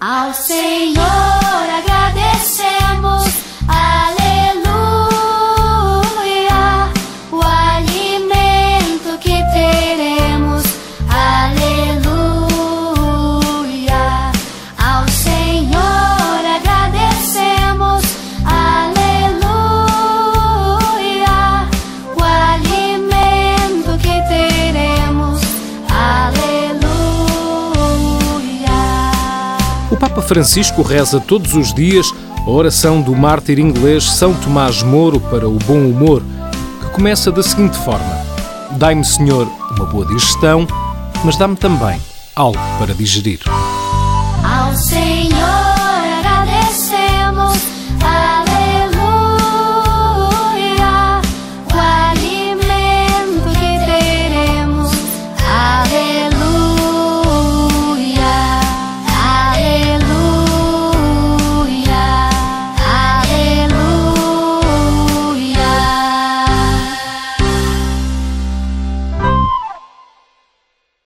Ao Senhor agradecemos, O Papa Francisco reza todos os dias a oração do mártir inglês São Tomás Moro para o bom humor, que começa da seguinte forma: Dai-me, Senhor, uma boa digestão, mas dá-me também algo para digerir.